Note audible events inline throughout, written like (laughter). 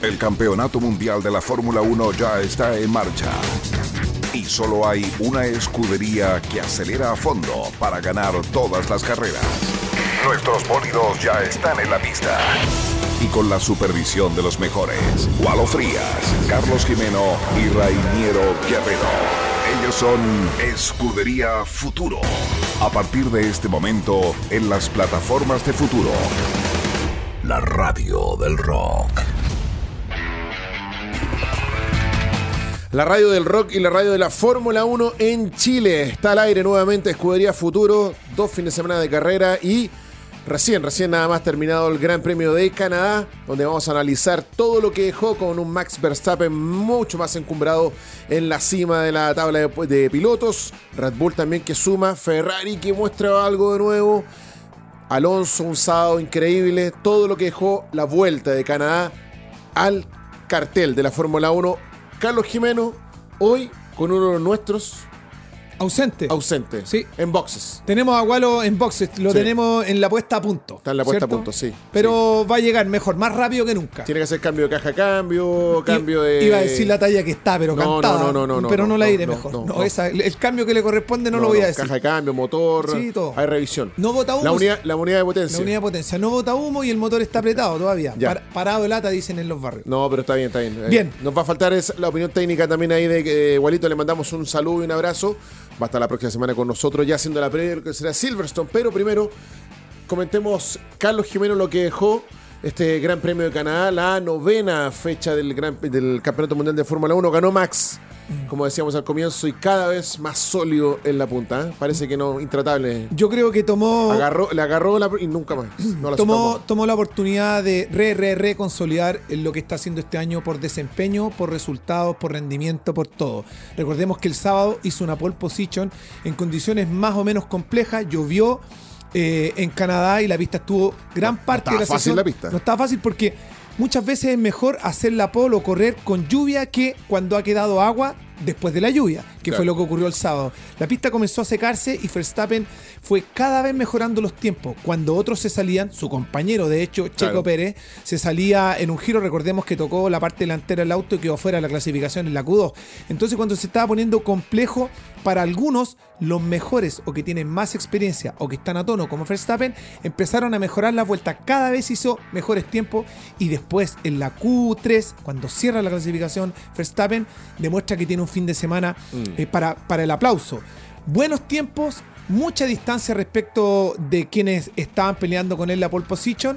El campeonato mundial de la Fórmula 1 ya está en marcha. Y solo hay una escudería que acelera a fondo para ganar todas las carreras. Nuestros bólidos ya están en la pista. Y con la supervisión de los mejores, Walo Frías, Carlos Jimeno y Rainiero Guerrero. Ellos son Escudería Futuro. A partir de este momento, en las plataformas de Futuro. La radio del rock. La radio del rock y la radio de la Fórmula 1 en Chile. Está al aire nuevamente Escudería Futuro, dos fines de semana de carrera y recién, recién nada más terminado el Gran Premio de Canadá, donde vamos a analizar todo lo que dejó con un Max Verstappen mucho más encumbrado en la cima de la tabla de, pilotos. Red Bull también que suma, Ferrari que muestra algo de nuevo. Alonso, un sábado increíble. Todo lo que dejó la vuelta de Canadá al cartel de la Fórmula 1 Carlos Jimeno, hoy con uno de nuestros Ausente. ausente. Sí. En boxes. Tenemos a Gualo en boxes, lo Sí. tenemos en la puesta a punto. Está en la puesta a punto, sí. Pero va a llegar mejor, más rápido que nunca. Tiene que hacer cambio de caja a cambio, cambio de. Iba a decir la talla que está, pero No, cantada. no, no, no, no, pero no, no, la no, mejor. no, No, no. esa- el, cambio que le corresponde no, lo voy a decir. Caja de cambio, motor. Sí, todo. Hay revisión. No bota humo. La unidad, la unidad de potencia. La unidad de potencia no bota humo y el motor está apretado todavía. Ya. Par- parado de lata, dicen en los barrios. No, pero está bien, está bien. Eh, Bien. Nos va a faltar es la opinión técnica también ahí de que eh, Walito le mandamos un saludo y un abrazo. Va a estar la próxima semana con nosotros ya haciendo la previa que será Silverstone. Pero primero, comentemos Carlos Jimeno lo que dejó este Gran Premio de Canadá, la novena fecha del, gran, del Campeonato Mundial de Fórmula 1. Ganó Max, como decíamos al comienzo, y cada vez más sólido en la punta. ¿eh? Parece que no, intratable. Yo creo que tomó. Agarró, le agarró la, y nunca más. No la tomó, tomó la oportunidad de re, re, re consolidar lo que está haciendo este año por desempeño, por resultados, por rendimiento, por todo. Recordemos que el sábado hizo una pole position en condiciones más o menos complejas, llovió eh, en Canadá y la pista estuvo gran No, no parte de estaba la fácil sesión. la pista. No estaba fácil porque muchas veces es mejor hacer la pole o correr con lluvia que cuando ha quedado agua después de la lluvia, que Claro. fue lo que ocurrió el sábado. La pista comenzó a secarse y Verstappen fue cada vez mejorando los tiempos. Cuando otros se salían, su compañero, de hecho, Checo Claro. Pérez, se salía en un giro, recordemos que tocó la parte delantera del auto y quedó fuera de la clasificación en la Q2. Entonces cuando se estaba poniendo complejo para algunos, los mejores o que tienen más experiencia o que están a tono como Verstappen, empezaron a mejorar la vuelta. Cada vez hizo mejores tiempos y después en la Q3, cuando cierra la clasificación, Verstappen demuestra que tiene un fin de semana eh, para, para el aplauso. Buenos tiempos, mucha distancia respecto de quienes estaban peleando con él la pole position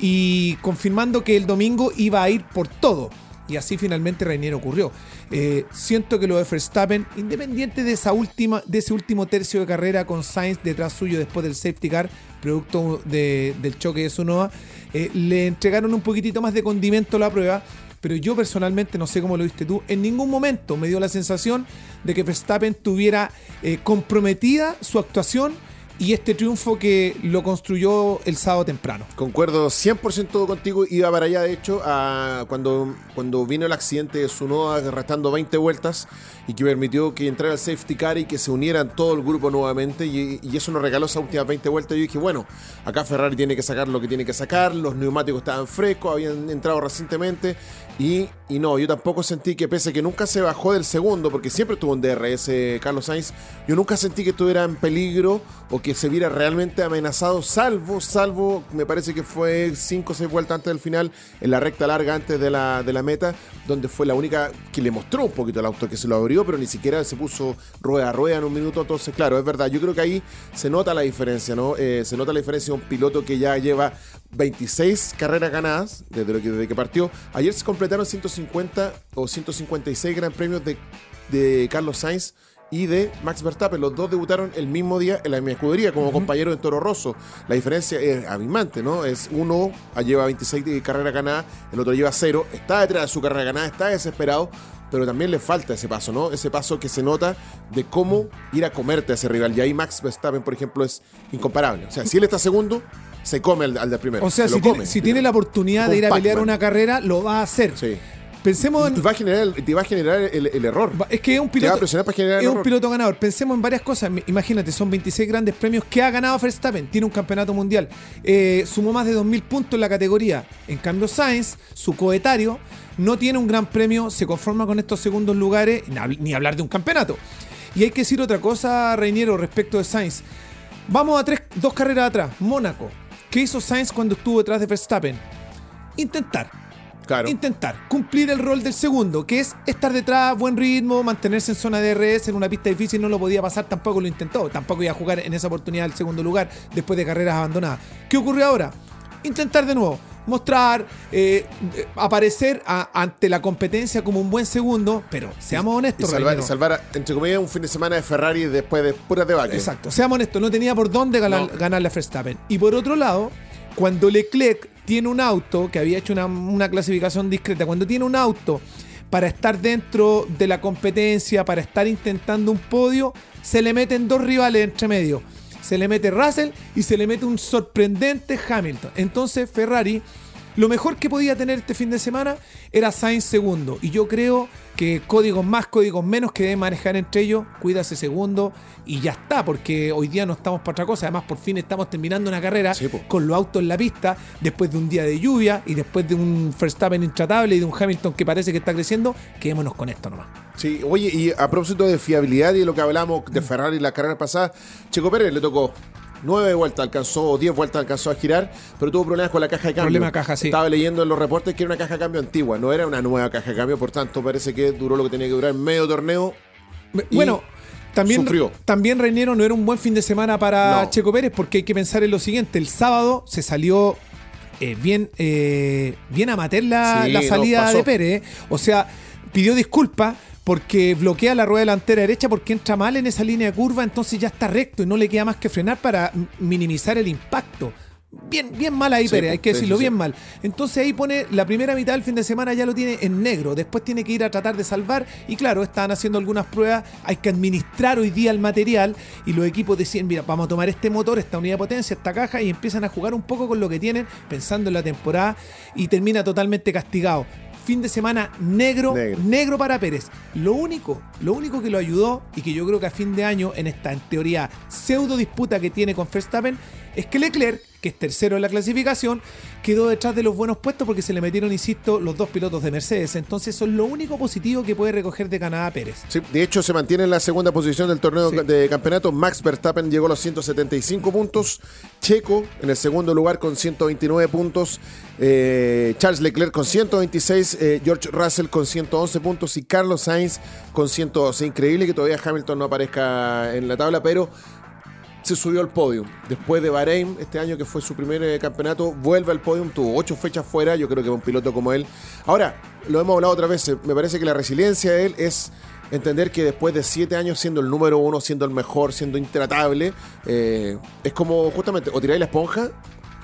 y confirmando que el domingo iba a ir por todo. Y así finalmente Reinier ocurrió. Eh, siento que lo de Verstappen, independiente de esa última, de ese último tercio de carrera con Sainz detrás suyo después del safety car, producto de- del choque de Sunoa, eh, le entregaron un poquitito más de condimento a la prueba. Pero yo personalmente, no sé cómo lo viste tú, en ningún momento me dio la sensación de que Verstappen tuviera eh, comprometida su actuación y este triunfo que lo construyó el sábado temprano. Concuerdo 100% contigo. Iba para allá, de hecho, cuando, cuando vino el accidente de Sunoda restando 20 vueltas y que permitió que entrara el safety car y que se unieran todo el grupo nuevamente. Y eso nos regaló esas últimas 20 vueltas. Yo dije, bueno, acá Ferrari tiene que sacar lo que tiene que sacar. Los neumáticos estaban frescos, habían entrado recientemente. Y, y no, yo tampoco sentí que, pese a que nunca se bajó del segundo, porque siempre estuvo en DRS Carlos Sainz, yo nunca sentí que estuviera en peligro o que se viera realmente amenazado, salvo, salvo, me parece que fue 5 o 6 vueltas antes del final, en la recta larga antes de la, de la meta, donde fue la única que le mostró un poquito el auto, que se lo abrió, pero ni siquiera se puso rueda a rueda en un minuto. Entonces, claro, es verdad, yo creo que ahí se nota la diferencia, ¿no? Eh, se nota la diferencia de un piloto que ya lleva 26 carreras ganadas desde, lo que, desde que partió. Ayer se completaron 150 o 156 gran premios de, de Carlos Sainz y de Max Verstappen. Los dos debutaron el mismo día en la misma escudería como compañeros en Toro Rosso. La diferencia es abismante, ¿no? Es uno lleva 26 de carrera ganada, el otro lleva cero, está detrás de su carrera ganada, está desesperado, pero también le falta ese paso, ¿no? Ese paso que se nota de cómo ir a comerte a ese rival. Y ahí Max Verstappen, por ejemplo, es incomparable. O sea, si él está segundo, se come al, al del primero. O sea, se si tiene, come. si tiene la oportunidad de ir a pelear una carrera, lo va a hacer. Sí. Pensemos en. Te va a generar, el- te va a generar el, el error. Es que es un Te va piloto. a presionar para generar el Es un piloto ganador. Pensemos en varias cosas. Imagínate, son 26 grandes premios que ha ganado Verstappen. Tiene un campeonato mundial. Eh, sumó más de 2.000 puntos en la categoría. En cambio, Sainz, su coetario, no tiene un gran premio. Se conforma con estos segundos lugares. Ni hablar de un campeonato. Y hay que decir otra cosa, Reiniero, respecto de Sainz. Vamos a tres, dos carreras atrás. Mónaco. ¿Qué hizo Sainz cuando estuvo detrás de Verstappen? Intentar Claro. intentar cumplir el rol del segundo, que es estar detrás, buen ritmo, mantenerse en zona de RS en una pista difícil, no lo podía pasar, tampoco lo intentó, tampoco iba a jugar en esa oportunidad el segundo lugar después de carreras abandonadas. ¿Qué ocurrió ahora? Intentar de nuevo, mostrar, eh, eh, aparecer a- ante la competencia como un buen segundo, pero seamos Y honestos, salvar, y salvar, entre comillas, un fin de semana de Ferrari después de puras debacle. Exacto, seamos honestos, no tenía por dónde ganar, No. ganarle a Verstappen. Y por otro lado, cuando Leclerc tiene un auto, que había hecho una, una clasificación discreta, cuando tiene un auto para estar dentro de la competencia, para estar intentando un podio, se le meten dos rivales entre medio. Se le mete Russell y se le mete un sorprendente Hamilton. Entonces Ferrari, lo mejor que podía tener este fin de semana era Sainz segundo. Y yo creo que códigos más, códigos menos que deben manejar entre ellos, cuídase segundo y ya está, porque hoy día no estamos para otra cosa. Además, por fin estamos terminando una carrera Sí, con los autos en la pista, después de un día de lluvia y después de un Verstappen intratable y de un Hamilton que parece que está creciendo. Quedémonos con esto nomás. Sí, oye, y a propósito de fiabilidad y de lo que hablamos de Ferrari la carrera pasada, Checo Pérez le tocó nueve vueltas, alcanzó, diez vueltas alcanzó a girar, pero tuvo problemas con la caja de cambio. Problema caja, sí. Estaba leyendo en los reportes que era una caja de cambio antigua, no era una nueva caja de cambio, por tanto parece que duró lo que tenía que durar medio torneo. Bueno, también, sufrió. también no era un buen fin de semana para No. Checo Pérez porque hay que pensar en lo siguiente. El sábado se salió eh, bien, eh, bien amateur la, Sí, la no, salida de Pérez. O sea, pidió disculpas porque bloquea la rueda delantera derecha porque entra mal en esa línea de curva, entonces ya está recto y no le queda más que frenar para minimizar el impacto. Bien, bien mal ahí Sí, Pérez, hay que sí, decirlo, sí, bien mal. Entonces ahí pone la primera mitad del fin de semana ya lo tiene en negro, después tiene que ir a tratar de salvar y claro, están haciendo algunas pruebas, hay que administrar hoy día el material y los equipos deciden, mira, vamos a tomar este motor, esta unidad de potencia, esta caja y empiezan a jugar un poco con lo que tienen pensando en la temporada y termina totalmente castigado. Fin de semana negro, Negro. negro para Pérez. Lo único, lo único que lo ayudó y que yo creo que a fin de año, en esta en teoría pseudo disputa que tiene con Verstappen, es que Leclerc, que es tercero en la clasificación, quedó detrás de los buenos puestos porque se le metieron, insisto, los dos pilotos de Mercedes. Entonces, eso es lo único positivo que puede recoger de Canadá Pérez. Sí, de hecho, se mantiene en la segunda posición del torneo Sí. de campeonato. Max Verstappen llegó a los 175 puntos. Checo en el segundo lugar con 129 puntos. Eh, Charles Leclerc con 126. eh, George Russell con 111 puntos. Y Carlos Sainz con 112. Increíble que todavía Hamilton no aparezca en la tabla, pero se subió al podio. Después de Bahrein, este año que fue su primer eh, campeonato, vuelve al podio, tuvo ocho fechas fuera, yo creo que un piloto como él. Ahora, lo hemos hablado otra vez, me parece que la resiliencia de él es entender que después de siete años siendo el número uno, siendo el mejor, siendo intratable, eh, es como justamente, o tiráis la esponja,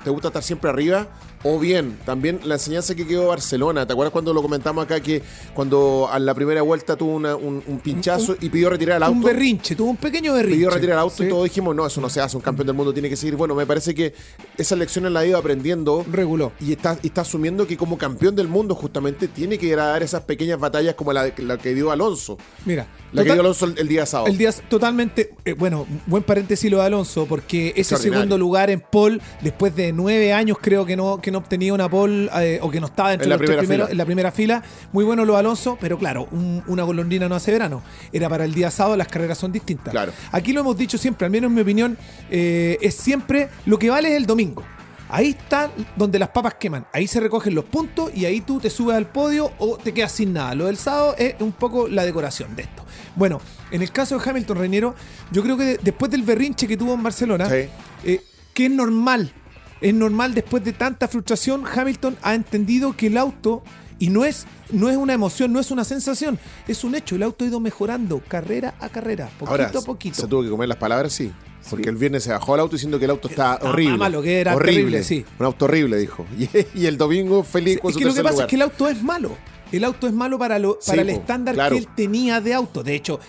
te gusta estar siempre arriba, o bien, también la enseñanza que quedó Barcelona, ¿te acuerdas cuando lo comentamos acá que cuando a la primera vuelta tuvo una- un, un pinchazo y pidió retirar el auto? Un berrinche, tuvo un pequeño berrinche. pidió retirar el auto Sí. y todos dijimos, no, eso no se hace, un campeón del mundo tiene que seguir. Bueno, me parece que esas lecciones la ha ido aprendiendo Reguló. y está, está asumiendo que como campeón del mundo justamente tiene que ir a dar esas pequeñas batallas como la, la que dio Alonso. Mira, La que dio Alonso el, el día sábado. El día totalmente, eh, bueno, buen paréntesis lo de Alonso, porque ese segundo lugar en pole, después de nueve años creo que no, que no obtenía una pole, eh, o que no estaba entre En la los primera primeros, en la primera fila, muy bueno lo de Alonso, pero claro, un- una golondrina no hace verano. Era para el día sábado, las carreras son distintas. Claro. Aquí lo hemos dicho siempre, al menos en mi opinión, eh, es siempre lo que vale es el domingo. Ahí está donde las papas queman. Ahí se recogen los puntos y ahí tú te subes al podio o te quedas sin nada. Lo del sábado es un poco la decoración de esto. Bueno, en el caso de Hamilton Reñero, yo creo que de- después del berrinche que tuvo en Barcelona, Sí. eh, que es normal, es normal después de tanta frustración, Hamilton ha entendido que el auto, y no es, no es una emoción, no es una sensación, es un hecho, el auto ha ido mejorando carrera a carrera, poquito Ahora, a poquito. se tuvo que comer las palabras, sí. Porque Sí. el viernes se bajó al auto diciendo que el auto está Estaba horrible. malo, que era horrible. terrible, sí. Un auto horrible, dijo. (laughs) Y, y el domingo feliz con Es su que lo que pasa lugar. es que el auto es malo. El auto es malo para, lo, Sí, para el estándar claro. que él tenía de auto. De hecho,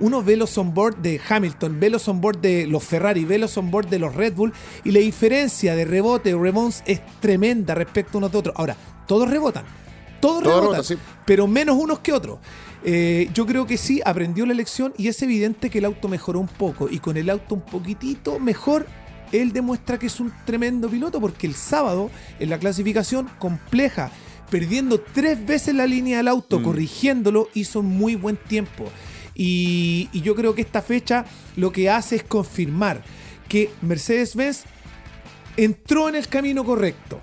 uno ve los onboard de Hamilton, ve los onboard de los Ferrari, ve los onboard de los Red Bull y la diferencia de rebote o rebounds es tremenda respecto a unos de otros. Ahora, todos rebotan. Todos Todos rebotan, rebotan, sí. pero menos unos que otros. Eh, yo creo que sí, aprendió la lección y es evidente que el auto mejoró un poco. Y con el auto un poquitito mejor, él demuestra que es un tremendo piloto porque el sábado, en la clasificación compleja, perdiendo tres veces la línea del auto, Mm. corrigiéndolo, hizo un muy buen tiempo. Y, y yo creo que esta fecha lo que hace es confirmar que Mercedes-Benz entró en el camino correcto.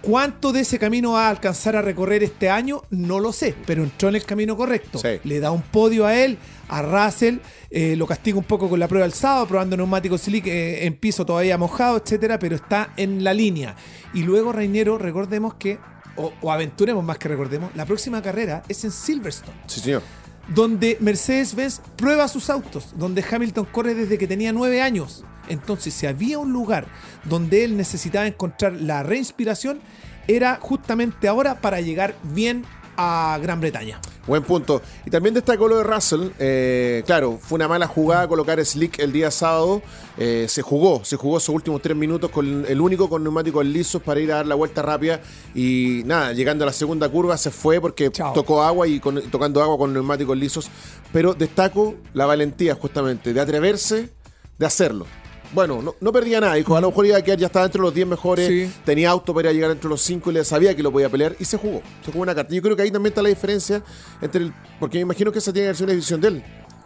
¿Cuánto de ese camino va a alcanzar a recorrer este año? No lo sé, pero entró en el camino correcto. Sí. Le da un podio a él, a Russell, eh, lo castiga un poco con la prueba del sábado, probando neumáticos slick eh, en piso todavía mojado, etcétera, pero está en la línea. Y luego, Reinero, recordemos que, o, o aventuremos más que recordemos, la próxima carrera es en Silverstone Sí, señor. Donde Mercedes-Benz prueba sus autos, donde Hamilton corre desde que tenía nueve años. Entonces, si había un lugar donde él necesitaba encontrar la reinspiración, era justamente ahora para llegar bien a Gran Bretaña. Buen punto. Y también destacó lo de Russell. Eh, claro, fue una mala jugada colocar Slick el día sábado. Eh, se jugó, se jugó esos últimos tres minutos con el único con neumáticos lisos para ir a dar la vuelta rápida. Y nada, llegando a la segunda curva se fue porque Chao. tocó agua y con- tocando agua con neumáticos lisos. Pero destaco la valentía justamente de atreverse, de hacerlo. Bueno, no, no perdía nada. Dijo, a lo mejor iba a quedar, ya estaba entre los 10 mejores. Sí. Tenía auto para llegar entre los 5 y le sabía que lo podía pelear. Y se jugó. Se jugó una carta. Yo creo que ahí también está la diferencia entre el. Porque me imagino que esa tiene que ser una división de él.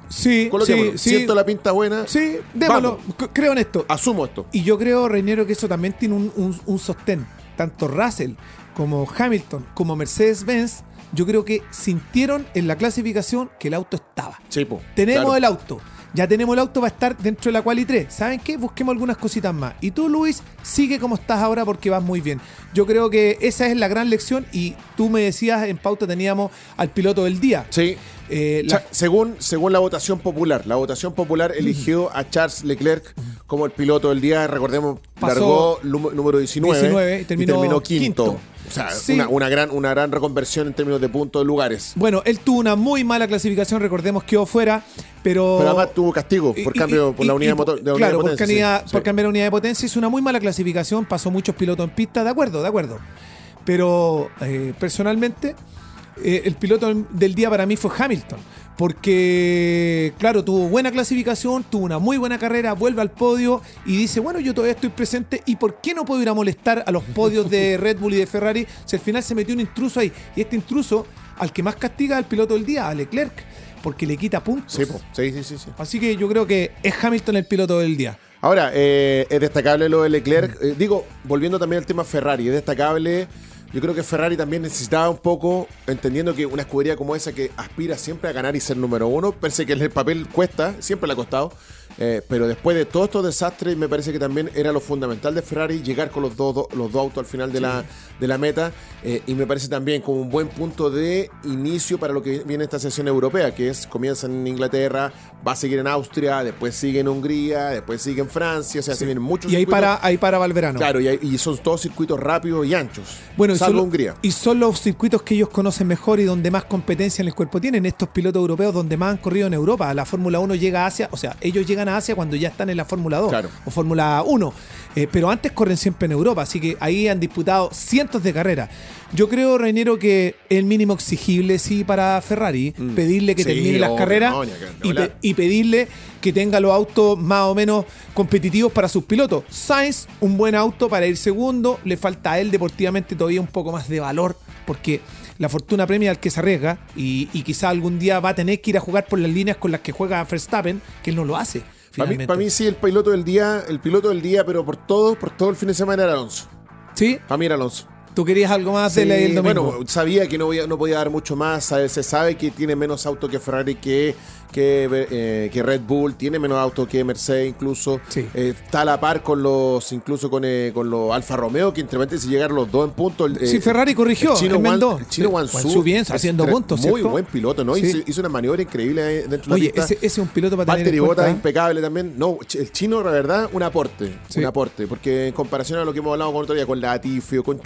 Sí, sí, sí. Siento la pinta buena. Sí, démoslo. Vamos. Creo en esto. Asumo esto. Y yo creo, Reinero, que eso también tiene un, un- un sostén. Tanto Russell como Hamilton como Mercedes-Benz, yo creo que sintieron en la clasificación que el auto estaba. Sí, po. Tenemos Claro. el auto. Ya tenemos el auto para estar dentro de la quali 3. ¿Saben qué? Busquemos algunas cositas más. Y tú, Luis, sigue como estás ahora porque vas muy bien. Yo creo que esa es la gran lección. Y tú me decías en pauta teníamos al piloto del día. Sí. Eh, la- según, según la votación popular, la votación popular eligió a Charles Leclerc como el piloto del día. Recordemos, Pasó largó número 19, 19 y terminó quinto. quinto. O sea, Sí. una, una gran, una gran reconversión en términos de puntos de lugares. Bueno, él tuvo una muy mala clasificación, recordemos quedó fuera, pero... Pero además tuvo castigo por Y- cambio y- por la unidad y de motor. de claro, de por, potencia, sí, por sí. cambiar la unidad de potencia. Es una muy mala clasificación, pasó muchos pilotos en pista, de acuerdo, de acuerdo. Pero eh, personalmente, eh, el piloto del día para mí fue Hamilton. Porque, claro, tuvo buena clasificación, tuvo una muy buena carrera, vuelve al podio y dice, bueno, yo todavía estoy presente y ¿por qué no puedo ir a molestar a los podios de (laughs) Red Bull y de Ferrari si al final se metió un intruso ahí? Y este intruso, al que más castiga al piloto del día, a Leclerc, porque le quita puntos. Sí, sí, sí, sí. Así que yo creo que es Hamilton el piloto del día. Ahora, eh, es destacable lo de Leclerc. Eh, digo, volviendo también al tema Ferrari, es destacable. Yo creo que Ferrari también necesitaba un poco, entendiendo que una escudería como esa que aspira siempre a ganar y ser número uno, parece que el papel cuesta, siempre le ha costado, eh, pero después de todos estos desastres, me parece que también era lo fundamental de Ferrari llegar con los dos, los dos autos al final de, la, de la meta, eh, y me parece también como un buen punto de inicio para lo que viene esta sesión europea, que es comienza en Inglaterra, va a seguir en Austria, después sigue en Hungría, después sigue en Francia, o sea, se vienen muchos Y ahí para, ahí para Valverano. Claro, y, hay- y son todos circuitos rápidos y anchos. Bueno, y son, Hungría. y son los circuitos que ellos conocen mejor y donde más competencia en el cuerpo tienen. Estos pilotos europeos donde más han corrido en Europa. La Fórmula 1 llega a Asia, o sea, ellos llegan a Asia cuando ya están en la Fórmula 2 Claro. o Fórmula 1. Eh, pero antes corren siempre en Europa, así que ahí han disputado cientos de carreras. Yo creo, Reinero, que el mínimo exigible sí para Ferrari, pedirle que Mm. Sí, termine las carreras no, y, pe- y pedirle que tenga los autos más o menos competitivos para sus pilotos. Sainz, un buen auto para ir segundo, le falta a él deportivamente todavía un poco más de valor, porque la fortuna premia al que se arriesga y, y quizá algún día va a tener que ir a jugar por las líneas con las que juega Verstappen, que él no lo hace. Para mí, para mí sí, el piloto del día, el piloto del día, pero por todo, por todo el fin de semana era Alonso. ¿Sí? Para mí era Alonso. ¿Tú querías algo más de Sí, del domingo? Bueno, sabía que no, voy a- no podía dar mucho más. Se sabe que tiene menos auto que Ferrari, que, que, eh, que Red Bull, tiene menos auto que Mercedes incluso. Sí. Eh, está a la par con los, incluso con, eh, con los Alfa Romeo, que entre paréntesis llegaron los dos en punto. El, Sí, eh, Ferrari corrigió, El chino, el chino Wansu Wansu bien, haciendo puntos, Muy ¿cierto? buen piloto, ¿no? Sí. Hizo, hizo una maniobra increíble dentro de la Oye, pista. ese, ese es un piloto para tener Valtteri en Bottas cuenta. impecable también. No, el chino, la verdad, un aporte. Un aporte. Porque en comparación a lo que hemos hablado con otro día, con Latifi o con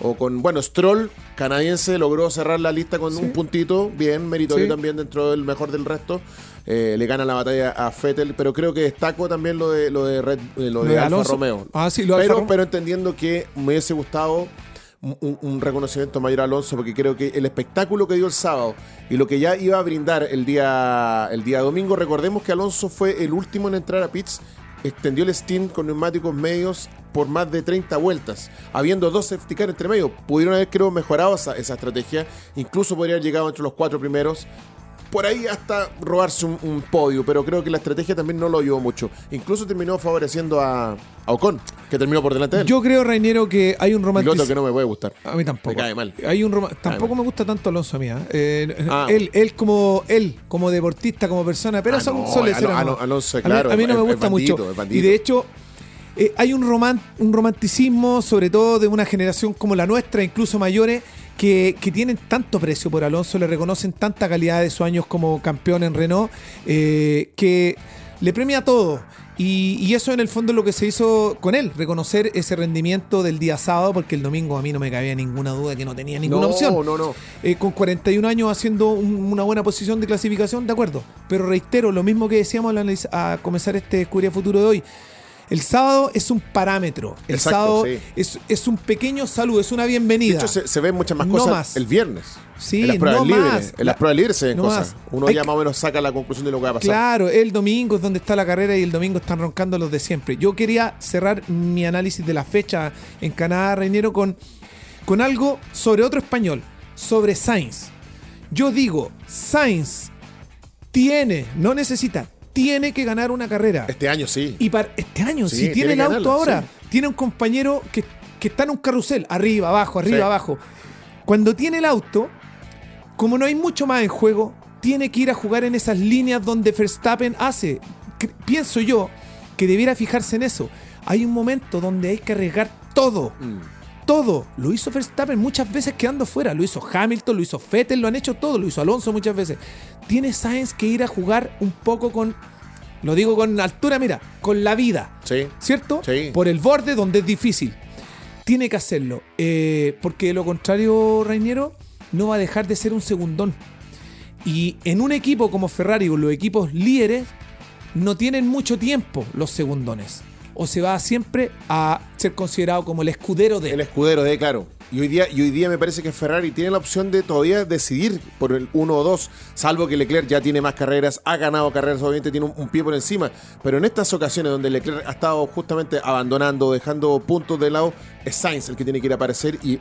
O con, bueno, Stroll, canadiense, logró cerrar la lista con Sí. un puntito. Bien, meritorio Sí. también dentro del mejor del resto. Eh, le gana la batalla a Fettel, pero creo que destaco también lo de lo de Red, eh, lo de, de Alfa. Romeo. Ah, sí, lo de Alfa pero, pero entendiendo que me hubiese gustado un, un reconocimiento mayor a Alonso porque creo que el espectáculo que dio el sábado y lo que ya iba a brindar el día, el día domingo, recordemos que Alonso fue el último en entrar a pits, extendió el Steam con neumáticos medios por más de 30 vueltas, habiendo dos safety car entre medio. Pudieron haber, creo, mejorado esa, esa estrategia, incluso podría haber llegado entre los cuatro primeros, por ahí hasta robarse un, un podio, pero creo que la estrategia también no lo ayudó mucho. Incluso terminó favoreciendo a, a Ocon, que terminó por delante de él. Yo creo, Rainiero, que hay un romanticismo. que no me puede gustar. A mí tampoco. Me cae mal. Hay un tampoco mal. me gusta tanto Alonso a mí. ¿eh? Eh, Ah. él, él como él, como deportista, como persona, pero Ah, son, no. Alonso, A mí- claro, a mí, no es- me gusta mucho. Y de hecho, eh, hay un, roman- un romanticismo, sobre todo de una generación como la nuestra, incluso mayores, que, que tienen tanto precio por Alonso, le reconocen tanta calidad de sus años como campeón en Renault, eh, que le premia todo. Y, y eso en el fondo es lo que se hizo con él, reconocer ese rendimiento del día sábado, porque el domingo a mí no me cabía ninguna duda que no tenía ninguna no, opción. no, no. Eh, con 41 años haciendo un- una buena posición de clasificación, de acuerdo. Pero reitero, lo mismo que decíamos al a comenzar este Escudería Futuro de hoy. El sábado es un parámetro. El Exacto, sábado sí. es, es un pequeño saludo, es una De bienvenida. hecho, se, se ven muchas más No cosas más. el viernes. Sí, en las pruebas no libres. más. En las La- pruebas libres se ven no cosas. más. Uno Hay ya más o menos saca la conclusión de lo que va a pasar. Claro, el domingo es donde está la carrera y el domingo están roncando los de siempre. Yo quería cerrar mi análisis de la fecha en Canadá, Reinero, con, con algo sobre otro español, sobre Sainz. Yo digo, Sainz tiene, no necesita, tiene que ganar una carrera. Este año sí. Y para este año, Sí, si tiene, tiene el auto ahora, sí. tiene un compañero que, que está en un carrusel, arriba, abajo, arriba, Sí. abajo. Cuando tiene el auto, como no hay mucho más en juego, tiene que ir a jugar en esas líneas donde Verstappen hace. Pienso yo que debiera fijarse en eso. Hay un momento donde hay que arriesgar todo. Mm. Todo. Lo hizo Verstappen muchas veces quedando fuera. Lo hizo Hamilton, lo hizo Vettel, lo han hecho todo. Lo hizo Alonso muchas veces. Tiene Sainz que ir a jugar un poco con. Lo digo con altura, mira, con la vida. Sí. ¿Cierto? Sí. Por el borde donde es difícil. Tiene que hacerlo. eh, porque de lo contrario, Reiniero, no va a dejar de ser un segundón. Y en un equipo como Ferrari o los equipos líderes, no tienen mucho tiempo los segundones. O se va siempre a ser considerado como el escudero de. El escudero de claro. Y hoy día, y hoy día me parece que Ferrari tiene la opción de todavía decidir por el 1 o 2, salvo que Leclerc ya tiene más carreras, ha ganado carreras, obviamente tiene un, un pie por encima. Pero en estas ocasiones donde Leclerc ha estado justamente abandonando, dejando puntos de lado, es Sainz el que tiene que ir a aparecer y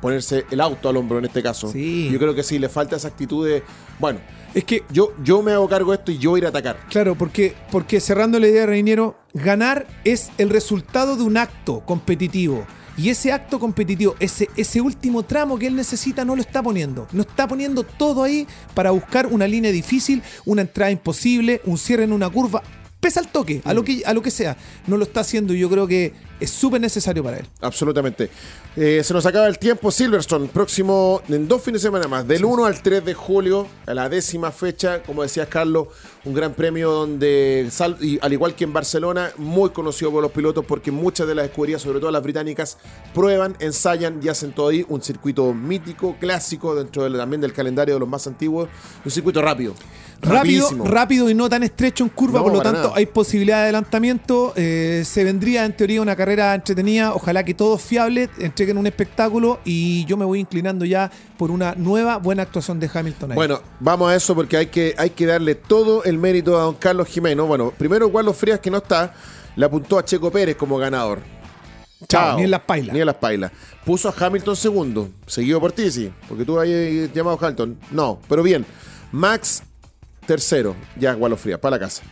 ponerse el auto al hombro en este caso. Sí. Yo creo que sí, le falta esa actitud de, bueno, Es que yo, yo me hago cargo de esto y yo voy a ir a atacar. Claro, porque, porque cerrando la idea de Reiniero, ganar es el resultado de un acto competitivo. Y ese acto competitivo, ese, ese último tramo que él necesita, no lo está poniendo. No está poniendo todo ahí para buscar una línea difícil, una entrada imposible, un cierre en una curva. Pesa al toque, a lo que, a lo que sea. No lo está haciendo y yo creo que es súper necesario para él. Absolutamente. Eh, se nos acaba el tiempo. Silverstone, próximo en dos fines de semana más, del 1 al 3 de julio, a la décima fecha, como decías Carlos, un gran premio donde, y al igual que en Barcelona, muy conocido por los pilotos porque muchas de las escuderías, sobre todo las británicas, prueban, ensayan y hacen todo ahí. Un circuito mítico, clásico, dentro también del calendario de los más antiguos. Un circuito rápido. Rápido, rapidísimo. rápido y no tan estrecho en curva, No, por lo para tanto nada. hay posibilidad de adelantamiento. eh, se vendría en teoría una carrera entretenida. Ojalá que todo fiable, entreguen un espectáculo y yo me voy inclinando ya por una nueva buena actuación de Hamilton. ahí. Bueno, vamos a eso porque hay que, hay que darle todo el mérito a don Carlos Jimeno. Bueno, primero Carlos Frías, que no está, le apuntó a Checo Pérez como ganador. Chao, ni en las pailas. Ni en las pailas. Puso a Hamilton segundo, seguido por Tizi, porque tú hayas llamado a Hamilton. No, pero bien. Max tercero, ya Gualo Frías, para la casa.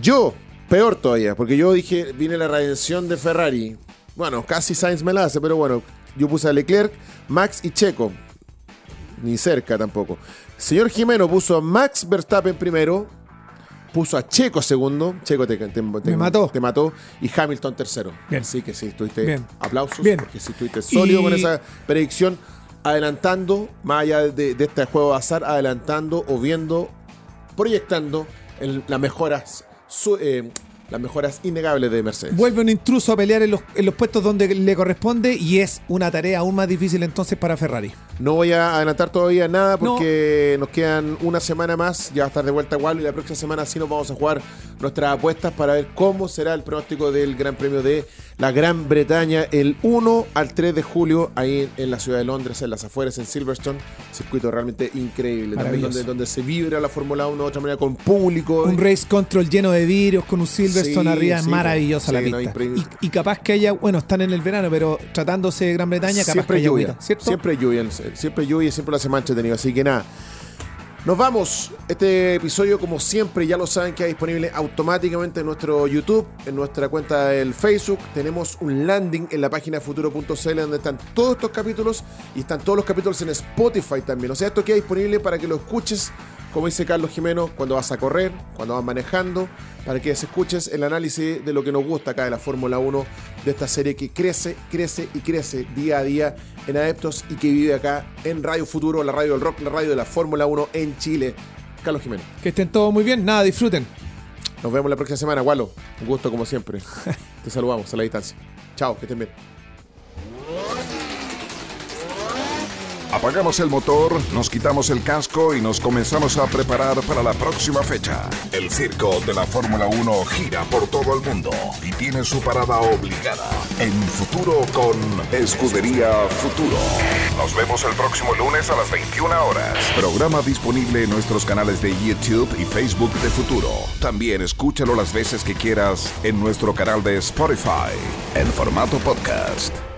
Yo, peor todavía, porque yo dije, viene la redención de Ferrari. Bueno, casi Sainz me la hace, pero bueno, yo puse a Leclerc, Max y Checo. Ni cerca tampoco. Señor Jimeno puso a Max Verstappen primero, puso a Checo segundo. Checo te, te- te- mató. te mató. Y Hamilton tercero. Bien. Así que sí, estuviste. Bien. Aplausos. Bien. Porque sí, estuviste sólido Y- con esa predicción. Adelantando, más allá de, de este juego de azar, adelantando o viendo, proyectando el- las mejoras. su- eh, las mejoras innegables de Mercedes. Vuelve un intruso a pelear en los, en los puestos donde le corresponde y es una tarea aún más difícil entonces para Ferrari. No voy a adelantar todavía nada porque nos quedan una semana más. Ya va a estar de vuelta igual y la próxima semana sí nos vamos a jugar nuestras apuestas para ver cómo será el pronóstico del Gran Premio de la Gran Bretaña el 1 al 3 de julio ahí en, la ciudad de Londres, en las afueras, en Silverstone. Circuito realmente increíble. También donde, donde se vibra la Fórmula 1 de otra manera con público. Un race control lleno de vidrios con un Silverstone arriba. es maravillosa la pista. y, capaz que haya, bueno, están en el verano, pero tratándose de Gran Bretaña, capaz siempre que lluvia, Siempre lluvia, siempre lluvia siempre lo hace más entretenido. Así que nada. Nos vamos. Este episodio, como siempre, ya lo saben, queda disponible automáticamente en nuestro YouTube, en nuestra cuenta del Facebook. Tenemos un landing en la página futuro.cl donde están todos estos capítulos y están todos los capítulos en Spotify también. O sea, esto queda disponible para que lo escuches como dice Carlos Jimeno, cuando vas a correr, cuando vas manejando, para que escuches el análisis de lo que nos gusta acá de la Fórmula 1, de esta serie que crece, crece y crece día a día en Adeptos y que vive acá en Radio Futuro, la radio del rock, la radio de la Fórmula 1 en Chile. Carlos Jimeno. Que estén todos muy bien, nada, disfruten. Nos vemos la próxima semana, Walo. Un gusto como siempre. Te saludamos a la distancia. Chao, que estén bien. Apagamos el motor, nos quitamos el casco y nos comenzamos a preparar para la próxima fecha. El circo de la Fórmula 1 gira por todo el mundo y tiene su parada obligada en futuro con Escudería Futuro. Nos vemos el próximo lunes a las 21 horas. Programa disponible en nuestros canales de YouTube y Facebook de Futuro. También escúchalo las veces que quieras en nuestro canal de Spotify en formato podcast.